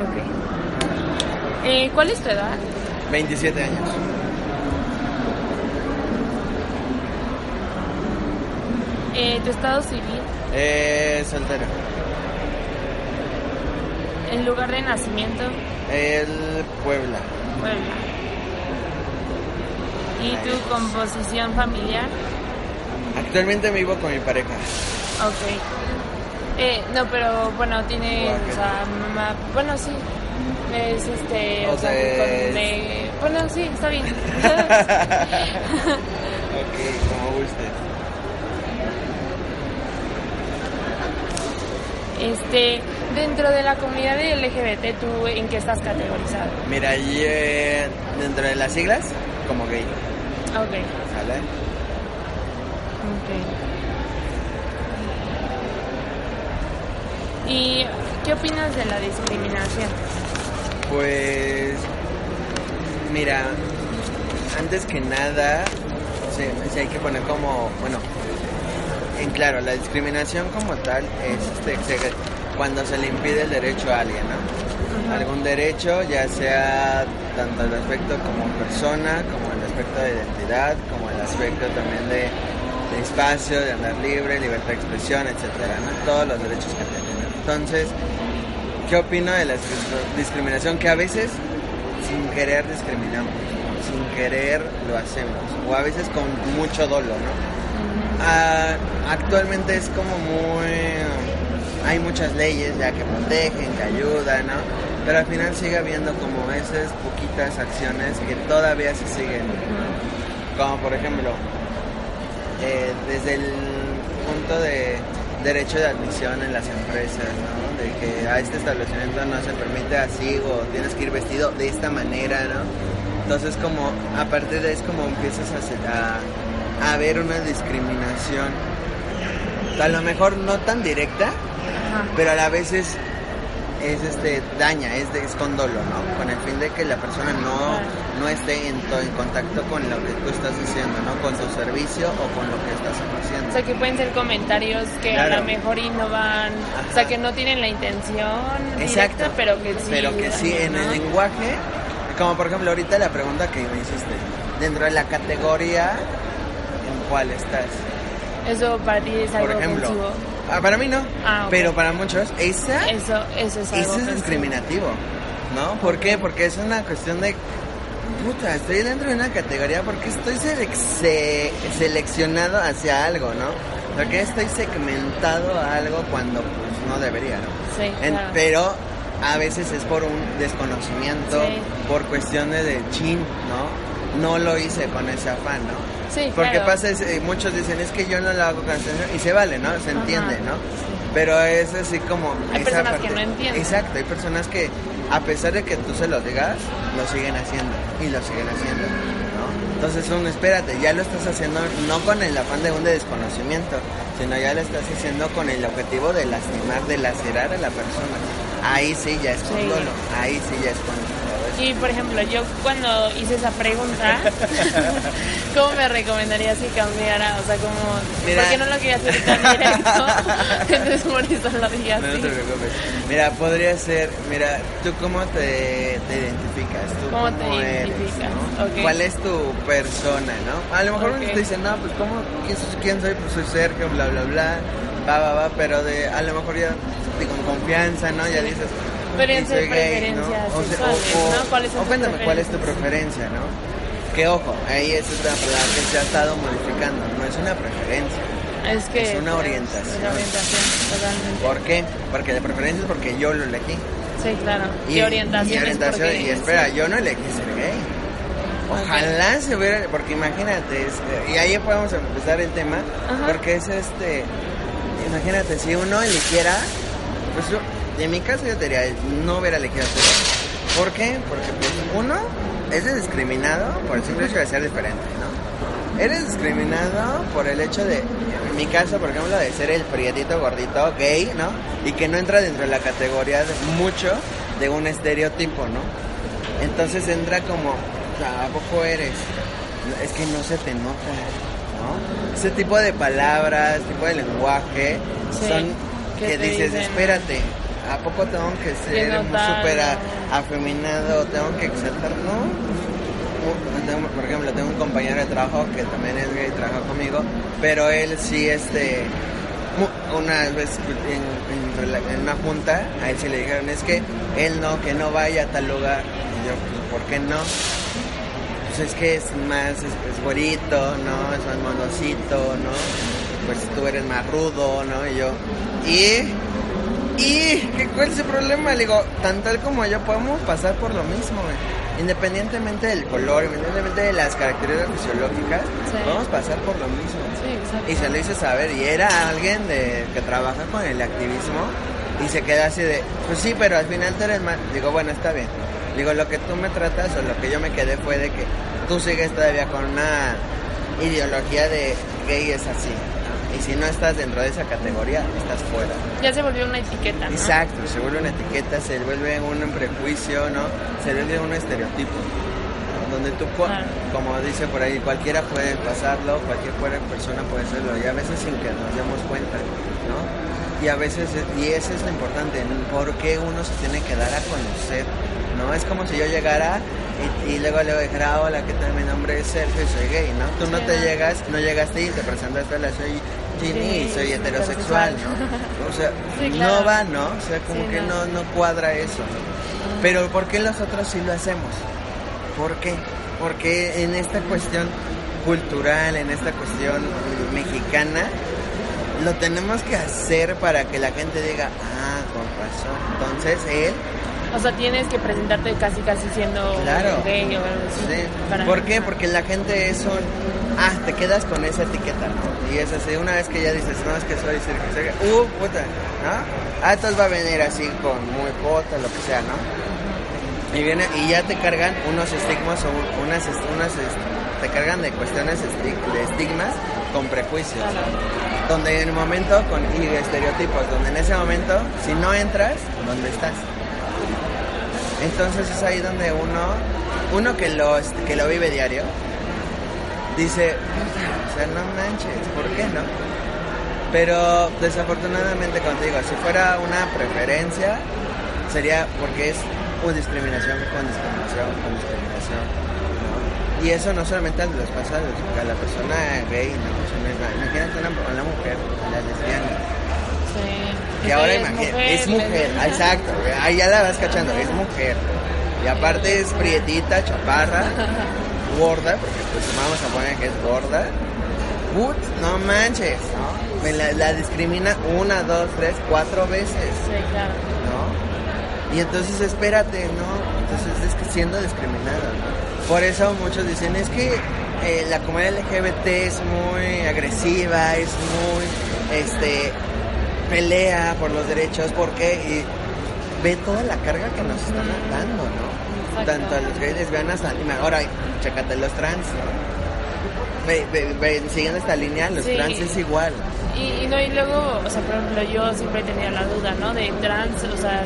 Ok. Eh, ¿Cuál es tu edad? 27 años. Eh, ¿Tu estado civil? Eh, soltero. ¿El lugar de nacimiento? El Puebla. Puebla. ¿Y tu composición familiar? Actualmente vivo con mi pareja. Ok. Eh, no, pero bueno, tiene, o sea, mamá, bueno, sí. Es este, o, O sea, sea, con- es- de- bueno, sí, está bien. Ok, como guste. este, dentro de la comunidad de LGBT, ¿tú en qué estás categorizado? Mira, eh, dentro de las siglas, como gay. Ok, ¿Sale? ok. ¿Y qué opinas de la discriminación? Pues, mira, antes que nada, se, se hay que poner como, bueno, en claro, la discriminación como tal es este, cuando se le impide el derecho a alguien, ¿no? Algún derecho, ya sea tanto el aspecto como persona, como el aspecto de identidad, como el aspecto también de, de espacio, de andar libre, libertad de expresión, etcétera, ¿no? Todos los derechos que tienen. Entonces, ¿Qué opino de la discri- discriminación? Que a veces sin querer discriminamos, sin querer lo hacemos, o a veces con mucho dolo, ¿no? Ah, actualmente es como muy... Hay muchas leyes ya que protegen, que ayudan, ¿no? Pero al final sigue habiendo como esas poquitas acciones que todavía se siguen. Como por ejemplo, eh, desde el punto de derecho de admisión en las empresas, ¿no? De que a este establecimiento no se permite así o tienes que ir vestido de esta manera, ¿no? Entonces como a partir de eso como empiezas a, a, a ver una discriminación, a lo mejor no tan directa, Ajá. pero a la vez es, es, este, daña, es, de, es con dolo, ¿no? Con el fin de que la persona no esté en, to- en contacto con lo que tú estás haciendo, ¿no? Con tu servicio o con lo que estás haciendo. O sea, que pueden ser comentarios que a lo mejor y no van, o sea, que no tienen la intención directa, pero que sí. Pero que sí, en el lenguaje, como por ejemplo ahorita la pregunta que me hiciste, dentro de la categoría, ¿en cuál estás? Eso para ti es algo Por ejemplo, ofensivo. ah, para mí no, Ah, pero para muchos, esa, Eso, eso es algo eso es discriminativo, ¿no? ¿Por qué? Porque es una cuestión de, puta, estoy dentro de una categoría porque estoy selec- se- seleccionado hacia algo, ¿no? Porque estoy segmentado a algo cuando pues no debería, ¿no? Sí, En- claro. pero a veces es por un desconocimiento, Sí. por cuestiones de chin, ¿no? No lo hice con ese afán, ¿no? Sí, Porque claro. pasa, es, muchos dicen, es que yo no lo hago con intención", y se vale, ¿no? Se Ajá, entiende, ¿no? sí. Pero es así como... Hay personas que no entienden. Exacto, hay personas que a pesar de que tú se lo digas, lo siguen haciendo y lo siguen haciendo, ¿no? Entonces, uno, espérate, ya lo estás haciendo no con el afán de un de desconocimiento, sino ya lo estás haciendo con el objetivo de lastimar, de lacerar a la persona. Ahí sí ya es con Sí. ahí sí ya es con. Y por ejemplo, yo cuando hice esa pregunta, ¿cómo me recomendarías que cambiara? O sea, como, Mira. ¿por qué no lo quería hacer tan directo? Entonces por eso lo dije No, te preocupes. Mira, podría ser, mira, ¿tú cómo te, te identificas? ¿Tú ¿Cómo cómo, te eres? identificas? ¿Cuál es tu persona, no? A lo mejor uno te dice, no, pues ¿cómo, quién, soy- quién soy? Pues soy Sergio, bla, bla, bla, va, va, va, pero de, a lo mejor ya de, con confianza, ¿no? Ya dices, Podrían "Y ser soy gay", ¿no? preferencias O sea, sexuales, o- ¿no? ¿Cuáles son o cuéntame, ¿cuál es tu preferencias? preferencia, no? Que ojo, ahí es otra palabra que se ha estado modificando, no es una preferencia. Es que Es una orientación. es una orientación, totalmente. ¿Por qué? Porque de preferencia es porque yo lo elegí. Sí, claro. Y, orientación, y orientación, es porque... y espera, yo no elegí ser gay. Ojalá se hubiera, porque imagínate, es- y ahí podemos empezar el tema, Ajá. porque es este, imagínate, si uno eligiera, pues en mi caso yo te diría, no hubiera elegido gay. ¿Por qué? Porque pues uno es discriminado por el simple hecho de ser diferente, ¿no? Eres discriminado por el hecho de, en mi caso, por ejemplo, de ser el prietito gordito gay, ¿no? Y que no entra dentro de la categoría de mucho de un estereotipo, ¿no? Entonces entra como, ¿a poco eres? Es que no se te nota, ¿no? Ese tipo de palabras, tipo de lenguaje, Sí, son que dices, dicen- espérate, ¿A poco tengo que ser súper afeminado? ¿Tengo que exaltar? No. Uh, Por ejemplo, tengo un compañero de trabajo que también es gay, trabaja conmigo, pero él sí, este, una vez en, en rela- en una junta, a él sí le dijeron, es que él no, que no vaya a tal lugar. Y yo, pues, ¿por qué no? Pues es que es más, es, es güerito, ¿no? Es más monocito, ¿no? Pues tú eres más rudo, ¿no? Y yo, ¿y? ¿Y? ¿Qué, ¿Cuál es el problema? Le digo, tan tal como yo podemos pasar por lo mismo, güey. Independientemente del color, independientemente de las características fisiológicas, Sí. podemos pasar por lo mismo. Sí. Y se lo hice saber, y era alguien de que trabaja con el activismo, y se queda así de, pues sí, pero al final tú eres más. Digo, bueno, está bien. Digo, lo que tú me tratas, o lo que yo me quedé fue de que tú sigues todavía con una ideología de gay es así. Y si no estás dentro de esa categoría, estás fuera. Ya se volvió una etiqueta, ¿no? Exacto, se vuelve una etiqueta, se vuelve un prejuicio, ¿no? Se vuelve un estereotipo. ¿no? Donde tú, Claro. como dice por ahí, cualquiera puede pasarlo, cualquier persona puede hacerlo, y a veces sin que nos demos cuenta, ¿no? Y a veces, y eso es lo importante, ¿por qué uno se tiene que dar a conocer? ¿No? Es como si yo llegara y, y luego le dijera, hola, ¿qué tal? Mi nombre es Sergio y soy gay, ¿no? Tú no te llegas, no llegaste y te presentaste, hola, soy Ginny y Sí, soy soy heterosexual. ¿no? O sea, Sí, no va, ¿no? O sea, como Sí, que no. no. no cuadra eso, ¿no? Pero ¿por qué nosotros sí lo hacemos? ¿Por qué? Porque en esta cuestión cultural, en esta cuestión mexicana, lo tenemos que hacer para que la gente diga, ah, con razón. Entonces él, O sea, tienes que presentarte casi casi siendo Claro. gay o algo así. sí. para- ¿Por qué? Porque la gente es un, ah, te quedas con esa etiqueta, ¿no? Y es así, una vez que ya dices, no, es que soy Sergio, uh, puta, ¿no? Ah, entonces va a venir así con muy pota, lo que sea, ¿no? Y viene y ya te cargan unos estigmas o un- unas, unas te cargan de cuestiones esti- de estigmas con prejuicios. Donde en el momento con y estereotipos, donde en ese momento si no entras, ¿dónde estás? Entonces es ahí donde uno uno que lo que lo vive diario dice, "Puta, o no manches, ¿por qué no? Pero desafortunadamente contigo, si fuera una preferencia, sería porque es una discriminación con discriminación con discriminación. ¿no? Y eso no solamente a los- a la persona gay, la persona imagínate una, una mujer, la lesbiana. Sí. Que ahora imagínate, es mujer, exacto, ahí ya la vas cachando, es mujer. Y aparte es prietita, chaparra, gorda, porque pues vamos a poner que es gorda. Put, no manches, ¿no? Me la, la discrimina una, dos, tres, cuatro veces, Sí, claro. ¿no? Y entonces espérate, ¿no? Entonces es que siendo discriminada, ¿no? Por eso muchos dicen, es que eh, la comunidad LGBT es muy agresiva, es muy, este, pelea por los derechos, ¿por qué? Y ve toda la carga que nos están dando, ¿no? Exacto. Tanto a los gays, lesbianas, ahora, chécate los trans, ¿no? Ve, ve, ve, siguiendo esta línea, los Sí. trans es igual. Y, y no, y luego, o sea, por ejemplo, yo siempre tenía la duda, ¿no? De trans, o sea,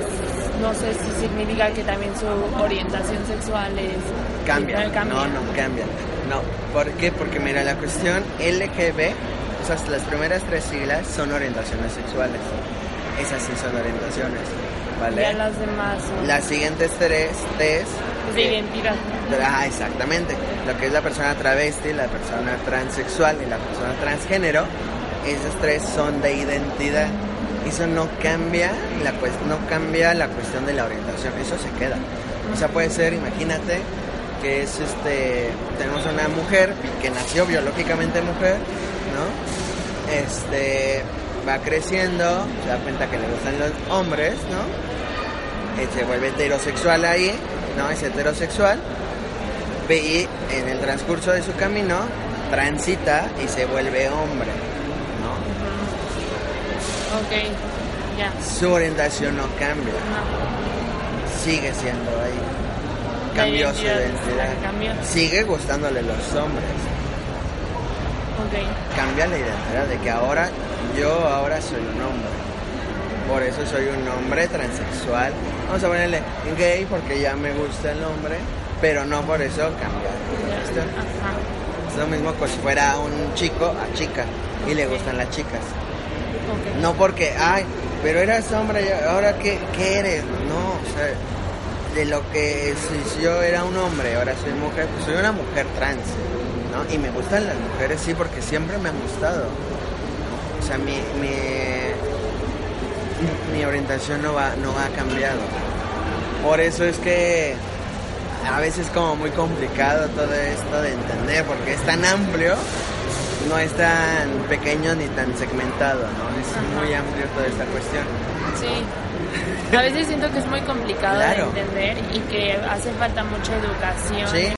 no sé si significa que también su orientación sexual es... Cambia. cambia. No, no cambia. No. ¿Por qué? Porque mira, la cuestión LGB, o sea, las primeras tres siglas son orientaciones sexuales. Esas sí son orientaciones. ¿Vale? Ya las demás son Las siguientes tres T's. es de eh, identidad. Ah, exactamente. Lo que es la persona travesti, la persona transexual y la persona transgénero, esas tres son de identidad. Eso no cambia la cues- no cambia la cuestión de la orientación, eso se queda. O sea, puede ser, imagínate que es este tenemos una mujer que nació biológicamente mujer, ¿no? Este va creciendo, se da cuenta que le gustan los hombres, ¿no? Se vuelve heterosexual ahí, ¿no? Es heterosexual. Y en el transcurso de su camino transita y se vuelve hombre, ¿no? Ok, ya. Su orientación no cambia, No, sigue siendo ahí. Cambió su identidad. Sigue gustándole los hombres. Ok. Cambia la identidad de que ahora yo ahora soy un hombre. Por eso soy un hombre transexual. Vamos a ponerle gay porque ya me gusta el hombre, pero no por eso cambia. la cuestión. Ajá. Es lo mismo que si fuera un chico a chica y le gustan las chicas. No porque, ay, pero eras hombre, ahora qué, qué eres, no, o sea, de lo que si yo era un hombre, ahora soy mujer, pues soy una mujer trans, ¿no? Y me gustan las mujeres, sí, porque siempre me han gustado. O sea, mi, mi, mi orientación no va, no ha cambiado. Por eso es que a veces es como muy complicado todo esto de entender, porque es tan amplio, no es tan pequeño ni tan segmentado, ¿no? Es muy amplio toda esta cuestión. Sí. A veces siento que es muy complicado Claro. de entender y que hace falta mucha educación Sí.